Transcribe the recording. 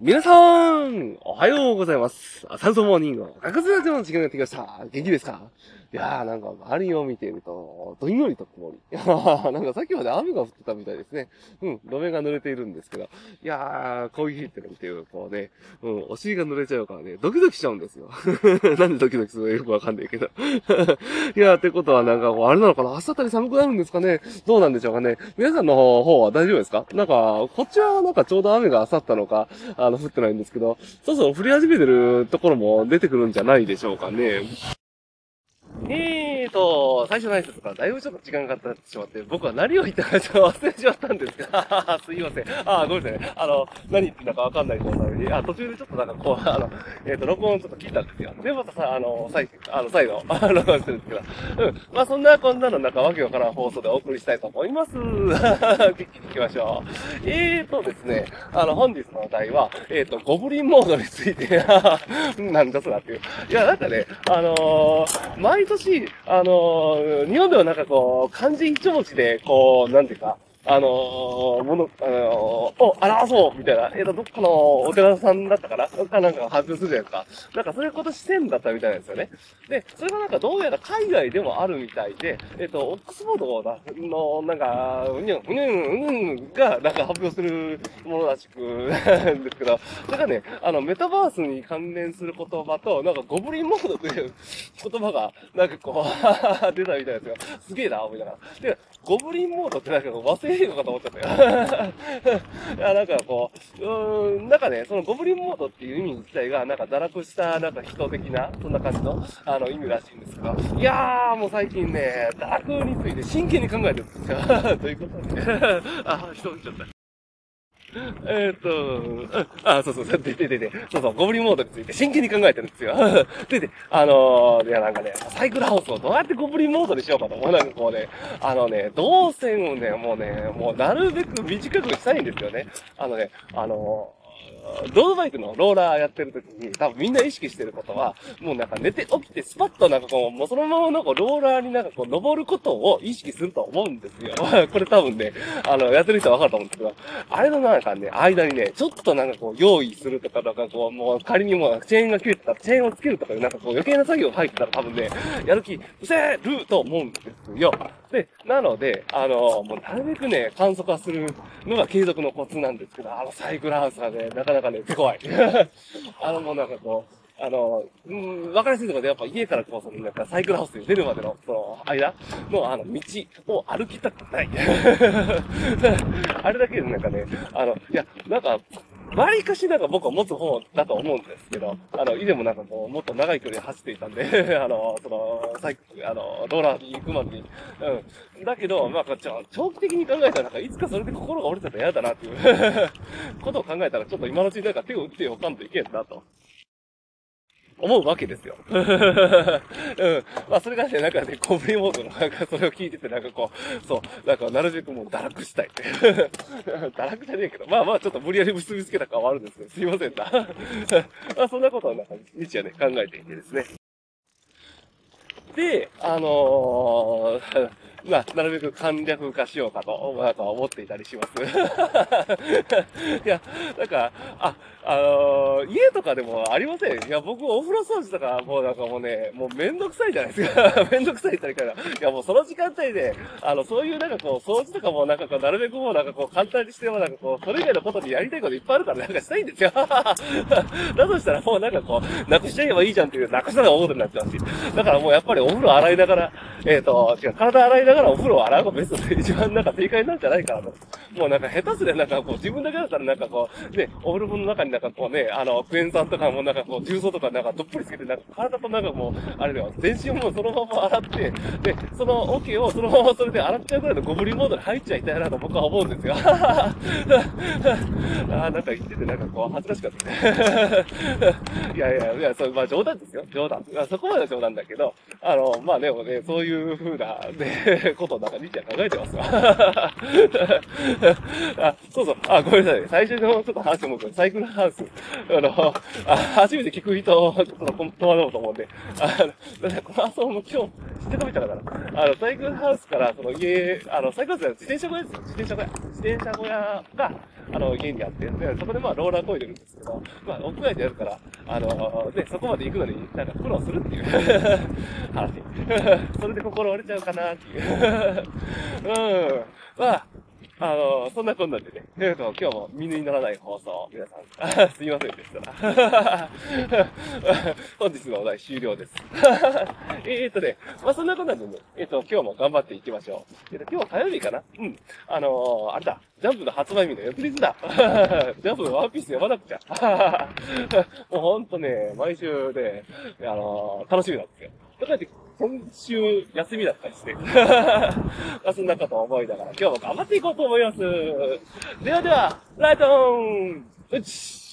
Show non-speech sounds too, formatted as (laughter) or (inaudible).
皆さん、おはようございます。サンソーモーニングの学生たちの時間がやってきました。元気ですかいやー、なんか周りを見ていると、どんよりと曇り。いやなんかさっきまで雨が降ってたみたいですね。うん、路面が濡れているんですけど。いやー、こういう日っての見てると、こうね、うん、お尻が濡れちゃうからね、ドキドキしちゃうんですよ。(laughs) なんでドキドキするのよくわかんないけど。(laughs) いやー、ってことはなんか、あれなのかな明日あたり寒くなるんですかねどうなんでしょうかね皆さんの方は大丈夫ですか？なんか、こっちはなんかちょうど雨が去ったのか、あの、降ってないんですけど、そろそろ降り始めてるところも出てくるんじゃないでしょうかね。えーと、最初の挨拶からだいぶちょっと時間がかかってしまって、僕は何を言ったかちょっと忘れてしまったんですが、(laughs) すいません。あ、ごめんなさいね。あの、何言ってんだかわかんない状態で、あ、途中でちょっとなんかこう、あの、えっ、と、録音ちょっと聞いたんですよ。で、またさ、あの、再、あの、再度、あ (laughs) 録音してるんですけど、うん。まあ、そんなこんなのなんかわけわからん放送でお送りしたいと思います。(laughs) 聞きに行きましょう。えーとですね、あの、本日のお題は、えっ、と、ゴブリンモードについて、なんだそらっていう。いや、なんかね、あのー毎年、ああの日本ではなんかこう、漢字一文字で、こう、なんていうか、あのーもの、あのーを表そうみたいな、えっ、と、どっかのお寺さんだったかな？かなんかが発表するじゃないですか。なんかそれ今年1000だったみたいなんですよね。で、それがなんかどうやら海外でもあるみたいで、えっ、と、オックスフォードの、なんか、うにゅん、うにゅん、うんが、なんか発表するものらしく、んですけど、それがね、あの、メタバースに関連する言葉と、なんかゴブリンモードという言葉が、なんかこう、(laughs) 出たみたいですよ。すげえな、思いながら。で、ゴブリンモードってなんか忘れいのかと思っちゃったよ。(laughs) いや、なんかこう、うん、なんかね、そのゴブリンモードっていう意味自体が、なんか堕落した、なんか人的な、そんな感じの、あの、意味らしいんですけど、いやー、もう最近ね、堕落について真剣に考えてるんですよ。(laughs) ということで、あ、人見ちゃった。(laughs) えっと、あ、そうそう、で、で、で、で、そうそう、ゴブリンモードについて真剣に考えてるんですよ。(laughs) で、で、あのー、いや、なんかね、サイクルハウスをどうやってゴブリンモードにしようかと思う。なんかこうね、あのね、動線をね、もうね、もうなるべく短くしたいんですよね。あのね、あのー、ロードバイクのローラーやってる時に、多分みんな意識してることは、もうなんか寝て起きてスパッとなんかこう、もうそのままなんかローラーになんかこう登ることを意識すると思うんですよ。(laughs) これ多分ね、あの、やってる人はわかると思うんですけど、あれのなんかね、間にね、ちょっとなんかこう、用意するとか、なんかこう、もう仮にもうチェーンが切れてたら、チェーンをつけるとかいうなんかこう余計な作業入ってたら多分ね、やる気、失せると思うんですよ。で、なので、あの、もうなるべくね、簡素化するのが継続のコツなんですけど、あのサイクルハウスがね、なかなかね、手強い。(laughs) あの、もうなんかこう、あの、うん、わかりやすいところで、やっぱ家からこう、その、なんかサイクルハウスに出るまでの、その、間の、あの、道を歩きたくない。(laughs) あれだけでなんかね、あの、いや、なんか、わりかしなんか僕は持つ方だと思うんですけど、あの、以前もなんかこう、もっと長い距離走っていたんで、(laughs) あの、その、サイク、あの、ローラーに行くまでに。うん。だけど、まあちょ、長期的に考えたら、なんかいつかそれで心が折れてたら嫌だなっていう (laughs) ことを考えたら、ちょっと今のうちになんか手を打っておかんといけんなと。思うわけですよ。(laughs) うん。まあ、それがね、なんかね、コブリモードの、なんかそれを聞いてて、なんかこう、そう、なんかなるべくもう堕落したい。(laughs) 堕落じゃねえけど、まあまあ、ちょっと無理やり結びつけた感はあるんですけど、すいませんな。(laughs) まあ、そんなことをなんか、日夜ね、考えていてですね。で、あのー、まあ、なるべく簡略化しようかと、なんか思っていたりします。(laughs) いや、なんか、あ、あのー家とかでもありません。いや、僕お風呂掃除とか、もうなんかもうね、もうめんどくさいじゃないですか。(laughs) めんどくさいって言ったらいいかな。いや、もうその時間帯で、あの、そういうなんかこう、掃除とかもなんかこう、なるべくもうなんかこう、簡単にしてもなんかこう、それ以外のことにやりたいこといっぱいあるからなんかしたいんですよ。(laughs) だとしたらもうなんかこう、なくしちゃえばいいじゃんっていう、なくしたら大ことになっちゃうし。だからもうやっぱりお風呂洗いながら、(laughs) えっ、と、違う、体洗いながらお風呂を洗うのがベストで一番なんか正解なんじゃないかなと。もうなんか下手すりゃなんかこう、自分だけだったらなんかこう、ね、お風呂の中になんかこうね、あの、クエン酸とかもなんかこう、重曹とかなんかどっぷりつけて、なんか体となんかもう、あれだよ、全身をもうそのまま洗って、で、そのオケをそのままそれで洗っちゃうぐらいのゴブリンモードに入っちゃいたいなと僕は思うんですよ。(laughs) あーなんか言っててなんかこう、恥ずかしかったね。(laughs) いやいや、いや、そう、まあ冗談ですよ。冗談。まあそこまで冗談だけど、あの、まあでもね、そういう風な、ね、ことをなんか日夜考えてますわ。(laughs) あ、そうそう。あ、ごめんなさい。最初のちょっと話をも、サイクルハウス。あの、あ初めて聞く人、ちょっと戸惑うと思うんで、あの、だこの遊も今日、知ってたみたいだから、あの、サイクルハウスから、その家、あの、サイクルハウスは自転車小屋ですよ。自転車小屋。自転車小屋が、あの、家にあって、で、そこでまあ、ローラーこいでるんですけど、まあ、屋外でやるから、あの、で、そこまで行くのに、なんか苦労するっていう (laughs) 話。それで心折れちゃうかなっていう。うん。まあ、あの、そんなこんなんでね、えっと、今日も身にならない放送、皆さん、(laughs) すいませんでした。本日のお題終了です。(laughs) えっとね、まあそんなこんなんでね、えっ、と、今日も頑張っていきましょう。えっ、と、今日火曜日かな？うん。あのー、あれだ、ジャンプの発売日の翌日だ。(laughs) ジャンプのワンピース読まなくちゃ。もうほんとね、毎週ね、あの、楽しみなんですよ。だから今週休みだったりして。(laughs) 休んだかと思いながら今日も頑張っていこうと思います。ではでは、ライトオンうち